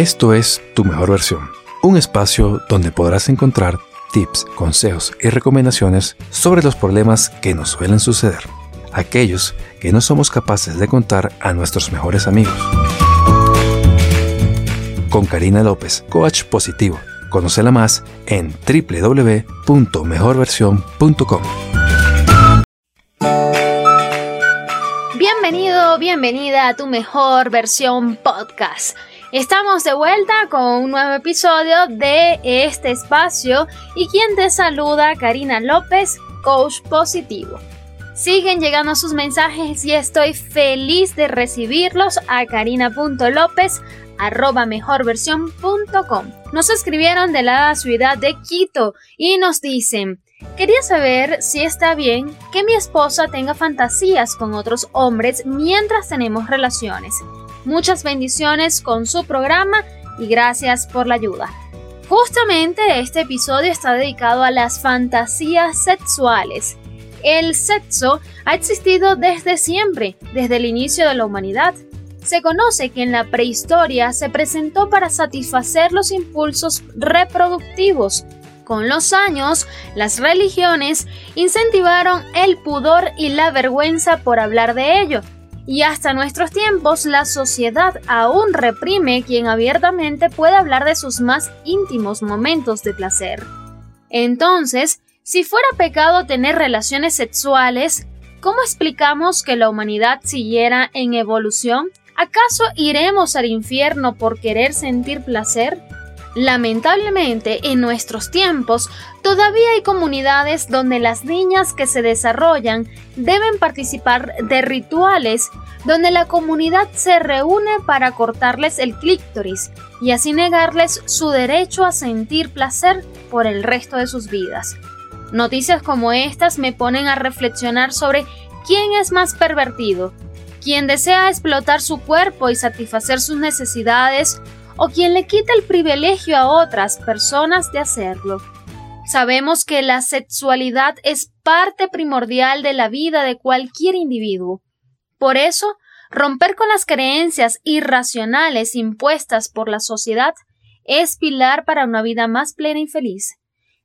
Esto es Tu Mejor Versión, un espacio donde podrás encontrar tips, consejos y recomendaciones sobre los problemas que nos suelen suceder, aquellos que no somos capaces de contar a nuestros mejores amigos. Con Karina López, coach positivo. Conócela más en www.mejorversión.com. Bienvenido, bienvenida a tu mejor versión podcast. Estamos de vuelta con un nuevo episodio de este espacio y quien te saluda, Karina López, coach positivo. Siguen llegando sus mensajes y estoy feliz de recibirlos a karina.lopez arroba mejorversión.com. Nos escribieron de la ciudad de Quito y nos dicen, quería saber si está bien que mi esposa tenga fantasías con otros hombres mientras tenemos relaciones. Muchas bendiciones con su programa y gracias por la ayuda. Justamente este episodio está dedicado a las fantasías sexuales. El sexo ha existido desde siempre, desde el inicio de la humanidad. Se conoce que en la prehistoria se presentó para satisfacer los impulsos reproductivos. Con los años, las religiones incentivaron el pudor y la vergüenza por hablar de ello, y hasta nuestros tiempos la sociedad aún reprime quien abiertamente puede hablar de sus más íntimos momentos de placer. Entonces, si fuera pecado tener relaciones sexuales, ¿cómo explicamos que la humanidad siguiera en evolución? ¿Acaso iremos al infierno por querer sentir placer? Lamentablemente, en nuestros tiempos, todavía hay comunidades donde las niñas que se desarrollan deben participar de rituales donde la comunidad se reúne para cortarles el clítoris y así negarles su derecho a sentir placer por el resto de sus vidas. Noticias como estas me ponen a reflexionar sobre quién es más pervertido, quien desea explotar su cuerpo y satisfacer sus necesidades o quien le quita el privilegio a otras personas de hacerlo. Sabemos que la sexualidad es parte primordial de la vida de cualquier individuo. Por eso, romper con las creencias irracionales impuestas por la sociedad es pilar para una vida más plena y feliz.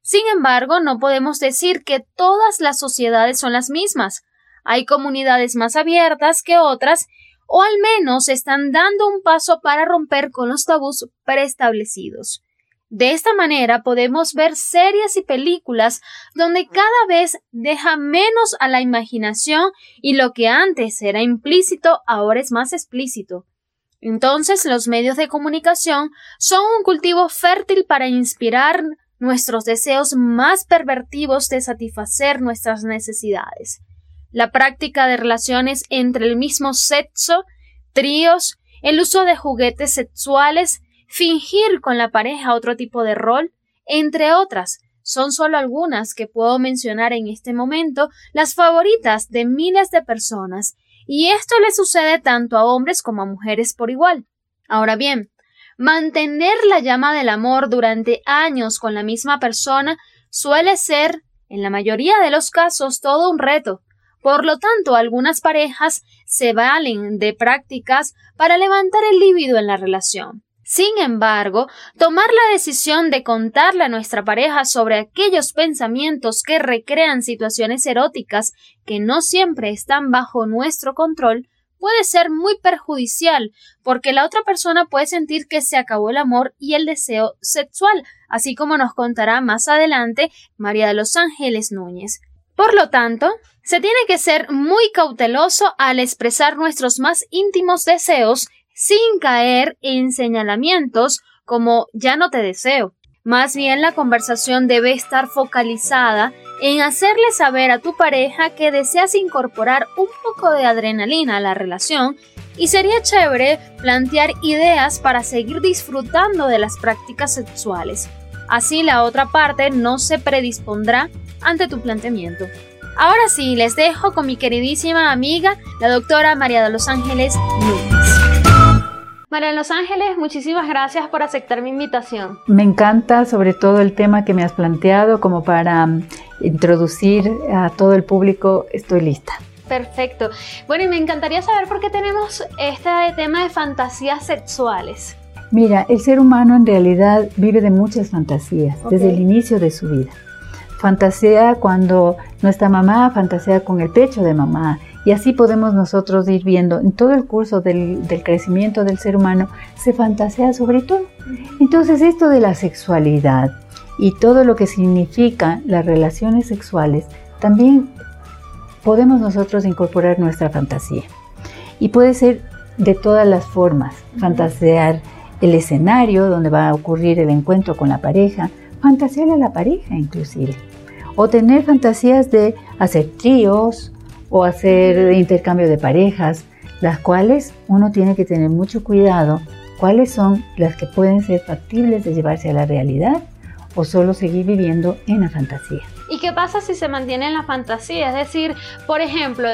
Sin embargo, no podemos decir que todas las sociedades son las mismas. Hay comunidades más abiertas que otras o al menos están dando un paso para romper con los tabús preestablecidos. De esta manera podemos ver series y películas donde cada vez deja menos a la imaginación y lo que antes era implícito ahora es más explícito. Entonces los medios de comunicación son un cultivo fértil para inspirar nuestros deseos más pervertidos de satisfacer nuestras necesidades la práctica de relaciones entre el mismo sexo, tríos, el uso de juguetes sexuales, fingir con la pareja otro tipo de rol, entre otras, son solo algunas que puedo mencionar en este momento, las favoritas de miles de personas, y esto le sucede tanto a hombres como a mujeres por igual. Ahora bien, mantener la llama del amor durante años con la misma persona suele ser, en la mayoría de los casos, todo un reto, por lo tanto, algunas parejas se valen de prácticas para levantar el líbido en la relación. Sin embargo, tomar la decisión de contarle a nuestra pareja sobre aquellos pensamientos que recrean situaciones eróticas que no siempre están bajo nuestro control puede ser muy perjudicial porque la otra persona puede sentir que se acabó el amor y el deseo sexual, así como nos contará más adelante María de los Ángeles Núñez. Por lo tanto, se tiene que ser muy cauteloso al expresar nuestros más íntimos deseos sin caer en señalamientos como ya no te deseo. Más bien la conversación debe estar focalizada en hacerle saber a tu pareja que deseas incorporar un poco de adrenalina a la relación y sería chévere plantear ideas para seguir disfrutando de las prácticas sexuales. Así la otra parte no se predispondrá ante tu planteamiento. Ahora sí, les dejo con mi queridísima amiga, la doctora María de los Ángeles Núñez. María de los Ángeles, muchísimas gracias por aceptar mi invitación. Me encanta sobre todo el tema que me has planteado como para mm, introducir a todo el público. Estoy lista. Perfecto. Bueno, y me encantaría saber por qué tenemos este tema de fantasías sexuales. Mira, el ser humano en realidad vive de muchas fantasías desde el inicio de su vida. Fantasea cuando nuestra mamá fantasea con el pecho de mamá y así podemos nosotros ir viendo en todo el curso del, crecimiento del ser humano, se fantasea sobre todo. Entonces esto de la sexualidad y todo lo que significa las relaciones sexuales, también podemos nosotros incorporar nuestra fantasía. Y puede ser de todas las formas, fantasear el escenario donde va a ocurrir el encuentro con la pareja, fantasear a la pareja inclusive, o tener fantasías de hacer tríos, o hacer intercambio de parejas, las cuales uno tiene que tener mucho cuidado cuáles son las que pueden ser factibles de llevarse a la realidad o solo seguir viviendo en la fantasía. ¿Y qué pasa si se mantiene en la fantasía? Es decir, por ejemplo,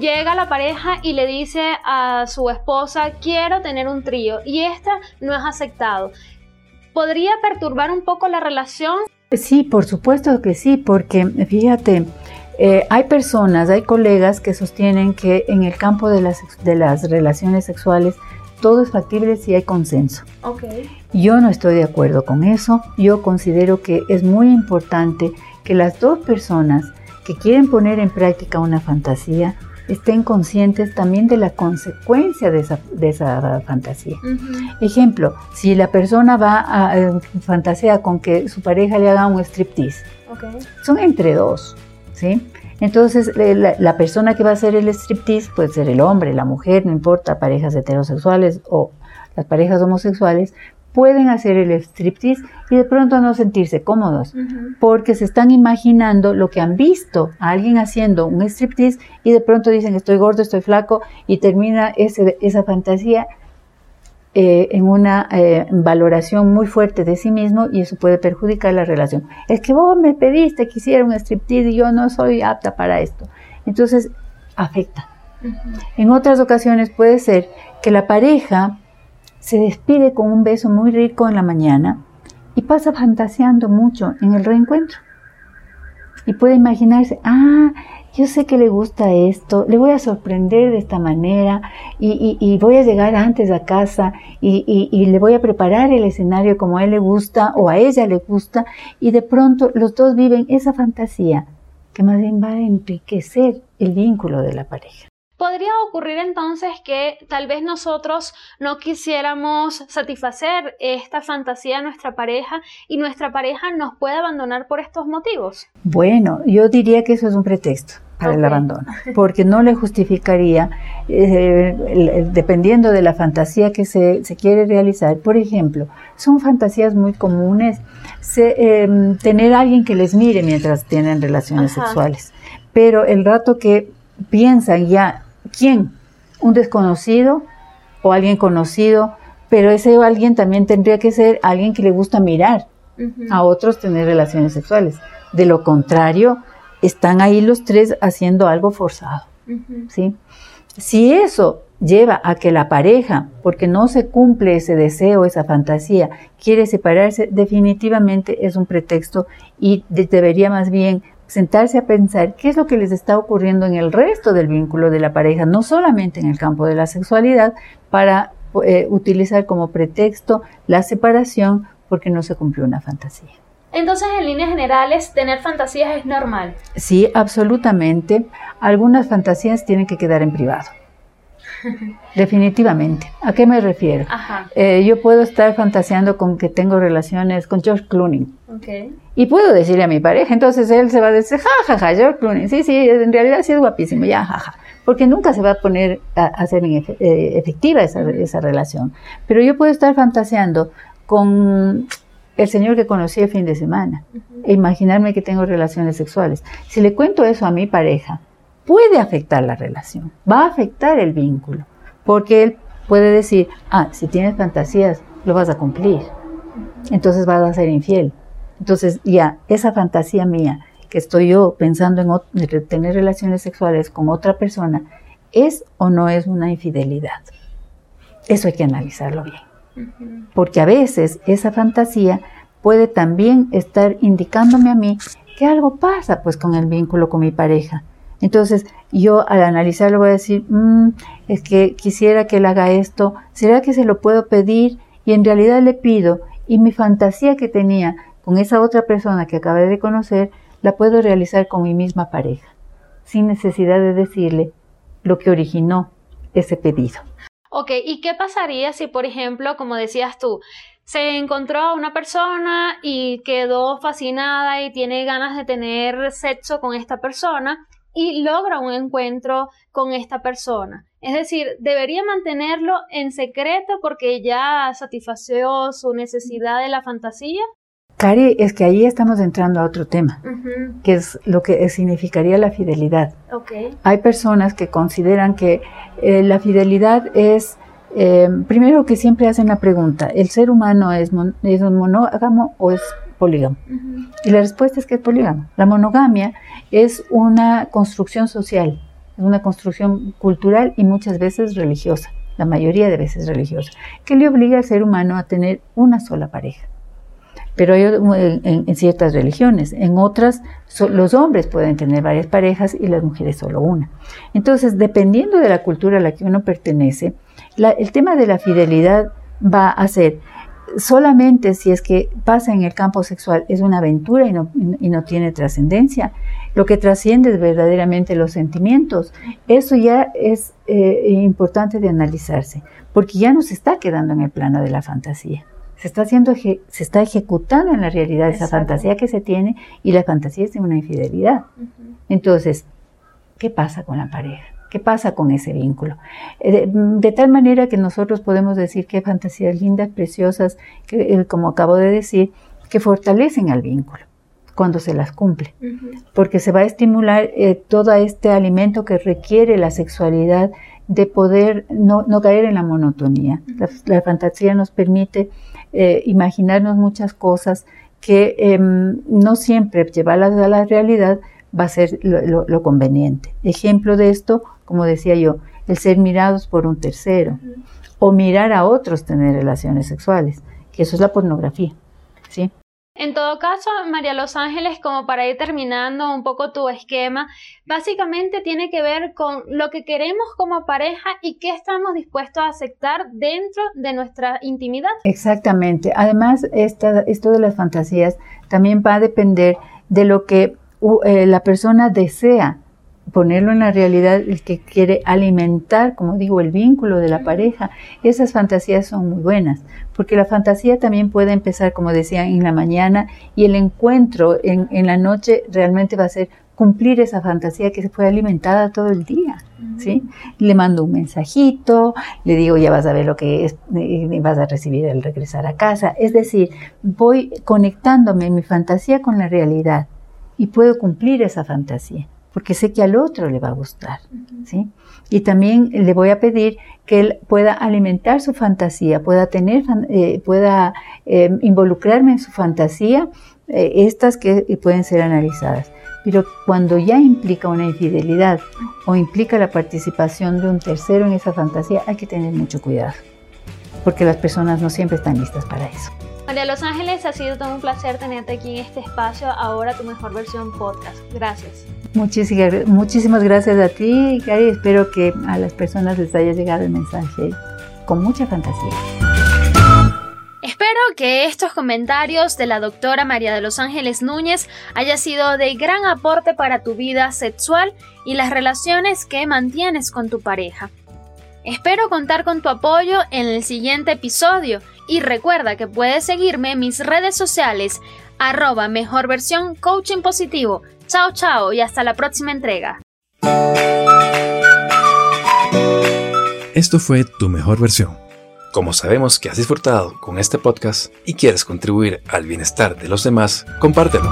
llega la pareja y le dice a su esposa, quiero tener un trío, y esta no es aceptado. ¿Podría perturbar un poco la relación? Sí, por supuesto que sí, porque fíjate, eh, hay personas, hay colegas que sostienen que en el campo de las, de las relaciones sexuales todo es factible si hay consenso. Yo no estoy de acuerdo con eso. Yo considero que es muy importante que las dos personas que quieren poner en práctica una fantasía estén conscientes también de la consecuencia de esa, fantasía. Ejemplo, si la persona va a eh, fantasea con que su pareja le haga un striptease, son entre dos. Entonces, la, persona que va a hacer el striptease puede ser el hombre, la mujer, no importa, parejas heterosexuales o las parejas homosexuales, pueden hacer el striptease y de pronto no sentirse cómodos, porque se están imaginando lo que han visto a alguien haciendo un striptease y de pronto dicen estoy gordo, estoy flaco y termina esa fantasía eh, en una eh, valoración muy fuerte de sí mismo y eso puede perjudicar la relación. Es que vos me pediste que hiciera un striptease y yo no soy apta para esto. Entonces, afecta. En otras ocasiones puede ser que la pareja se despide con un beso muy rico en la mañana y pasa fantaseando mucho en el reencuentro. Y puede imaginarse, ah, yo sé que le gusta esto, le voy a sorprender de esta manera y, voy a llegar antes a casa y, y, le voy a preparar el escenario como a él le gusta o a ella le gusta y de pronto los dos viven esa fantasía que más bien va a enriquecer el vínculo de la pareja. Podría ocurrir entonces que tal vez nosotros no quisiéramos satisfacer esta fantasía de nuestra pareja y nuestra pareja nos puede abandonar por estos motivos. Bueno, yo diría que eso es un pretexto para el abandono, porque no le justificaría, eh, dependiendo de la fantasía que se, quiere realizar. Por ejemplo, son fantasías muy comunes em, tener a alguien que les mire mientras tienen relaciones sexuales, pero el rato que piensan ya ¿Quién? ¿Un desconocido o alguien conocido? Pero ese alguien también tendría que ser alguien que le gusta mirar a otros tener relaciones sexuales. De lo contrario, están ahí los tres haciendo algo forzado. ¿sí? Si eso lleva a que la pareja, porque no se cumple ese deseo, esa fantasía, quiere separarse, definitivamente es un pretexto y debería más bien sentarse a pensar qué es lo que les está ocurriendo en el resto del vínculo de la pareja, no solamente en el campo de la sexualidad, para eh, utilizar como pretexto la separación porque no se cumplió una fantasía. Entonces, en líneas generales, tener fantasías es normal. Sí, absolutamente. Algunas fantasías tienen que quedar en privado. Definitivamente. ¿A qué me refiero? Eh, yo puedo estar fantaseando con que tengo relaciones con George Clooney. Y puedo decirle a mi pareja, entonces él se va a decir, ja, ja, ja, George Clooney. Sí, sí, en realidad sí es guapísimo, ya, ja, ja. Porque nunca se va a poner a, hacer eh, efectiva esa, esa relación. Pero yo puedo estar fantaseando con el señor que conocí el fin de semana e imaginarme que tengo relaciones sexuales. Si le cuento eso a mi pareja, puede afectar la relación, va a afectar el vínculo, porque él puede decir, ah, si tienes fantasías, lo vas a cumplir, entonces vas a ser infiel. Entonces ya, esa fantasía mía, que estoy yo pensando en tener relaciones sexuales con otra persona, ¿es o no es una infidelidad? Eso hay que analizarlo bien. Porque a veces esa fantasía puede también estar indicándome a mí que algo pasa pues con el vínculo con mi pareja entonces, yo al analizarlo voy a decir, mm, es que quisiera que él haga esto, ¿será que se lo puedo pedir? y en realidad le pido y mi fantasía que tenía con esa otra persona que acabé de conocer la puedo realizar con mi misma pareja, sin necesidad de decirle lo que originó ese pedido. Ok, ¿y qué pasaría si, por ejemplo, como decías tú, se encontró a una persona y quedó fascinada y tiene ganas de tener sexo con esta persona y logra un encuentro con esta persona? Es decir, debería mantenerlo en secreto porque ya satisfació su necesidad de la fantasía. Cari, es que ahí estamos entrando a otro tema, que es lo que significaría la fidelidad. Okay. Hay personas que consideran que eh, la fidelidad es, eh, primero que siempre hacen la pregunta, ¿el ser humano es, es un monógamo o es polígamo? Y la respuesta es que es polígamo. La monogamia es una construcción social, es una construcción cultural y muchas veces religiosa, la mayoría de veces religiosa, que le obliga al ser humano a tener una sola pareja pero hay en, ciertas religiones, en otras los hombres pueden tener varias parejas y las mujeres solo una. Entonces, dependiendo de la cultura a la que uno pertenece, el tema de la fidelidad va a ser solamente si es que pasa en el campo sexual, es una aventura y no, tiene trascendencia. Lo que trasciende es verdaderamente los sentimientos. Eso ya es eh, importante de analizarse, porque ya no se está quedando en el plano de la fantasía se está haciendo, se está ejecutando en la realidad esa fantasía que se tiene y la fantasía es de una infidelidad. Entonces, ¿qué pasa con la pareja? ¿Qué pasa con ese vínculo? Eh, de, tal manera que nosotros podemos decir que fantasías lindas, preciosas, que, eh, como acabo de decir, que fortalecen al vínculo cuando se las cumple, porque se va a estimular eh, todo este alimento que requiere la sexualidad de poder no, caer en la monotonía. la, fantasía nos permite eh, imaginarnos muchas cosas que em, no siempre llevarlas a la realidad va a ser lo, conveniente. Ejemplo de esto, como decía yo, el ser mirados por un tercero o mirar a otros tener relaciones sexuales, que eso es la pornografía. En todo caso, María Los Ángeles, como para ir terminando un poco tu esquema, básicamente tiene que ver con lo que queremos como pareja y qué estamos dispuestos a aceptar dentro de nuestra intimidad. Exactamente. Además, esto de las fantasías también va a depender de lo que eh, la persona desea ponerlo en la realidad, el que quiere alimentar, como digo, el vínculo de la pareja, esas fantasías son muy buenas, porque la fantasía también puede empezar, como decía, en la mañana y el encuentro en, en la noche realmente va a ser cumplir esa fantasía que se fue alimentada todo el día, ¿sí? Le mando un mensajito, le digo, ya vas a ver lo que es, vas a recibir al regresar a casa, es decir, voy conectándome mi fantasía con la realidad y puedo cumplir esa fantasía porque sé que al otro le va a gustar, ¿sí? Y también le voy a pedir que él pueda alimentar su fantasía, pueda tener, eh, pueda em, involucrarme en su fantasía, eh, estas que pueden ser analizadas. Pero cuando ya implica una infidelidad o implica la participación de un tercero en esa fantasía, hay que tener mucho cuidado, porque las personas no siempre están listas para eso. María Los Ángeles, ha sido todo un placer tenerte aquí en este espacio, ahora tu mejor versión podcast. Gracias. Muchísimas, gracias a ti, Cari. Espero que a las personas les haya llegado el mensaje con mucha fantasía. Espero que estos comentarios de la doctora María de los Ángeles Núñez haya sido de gran aporte para tu vida sexual y las relaciones que mantienes con tu pareja. Espero contar con tu apoyo en el siguiente episodio y recuerda que puedes seguirme en mis redes sociales arroba mejor versión coaching positivo. Chao chao y hasta la próxima entrega. Esto fue tu mejor versión. Como sabemos que has disfrutado con este podcast y quieres contribuir al bienestar de los demás, compártelo.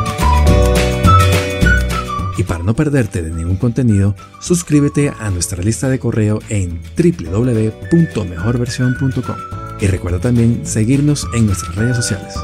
Y para no perderte de ningún contenido, suscríbete a nuestra lista de correo en www.mejorversión.com. Y recuerda también seguirnos en nuestras redes sociales.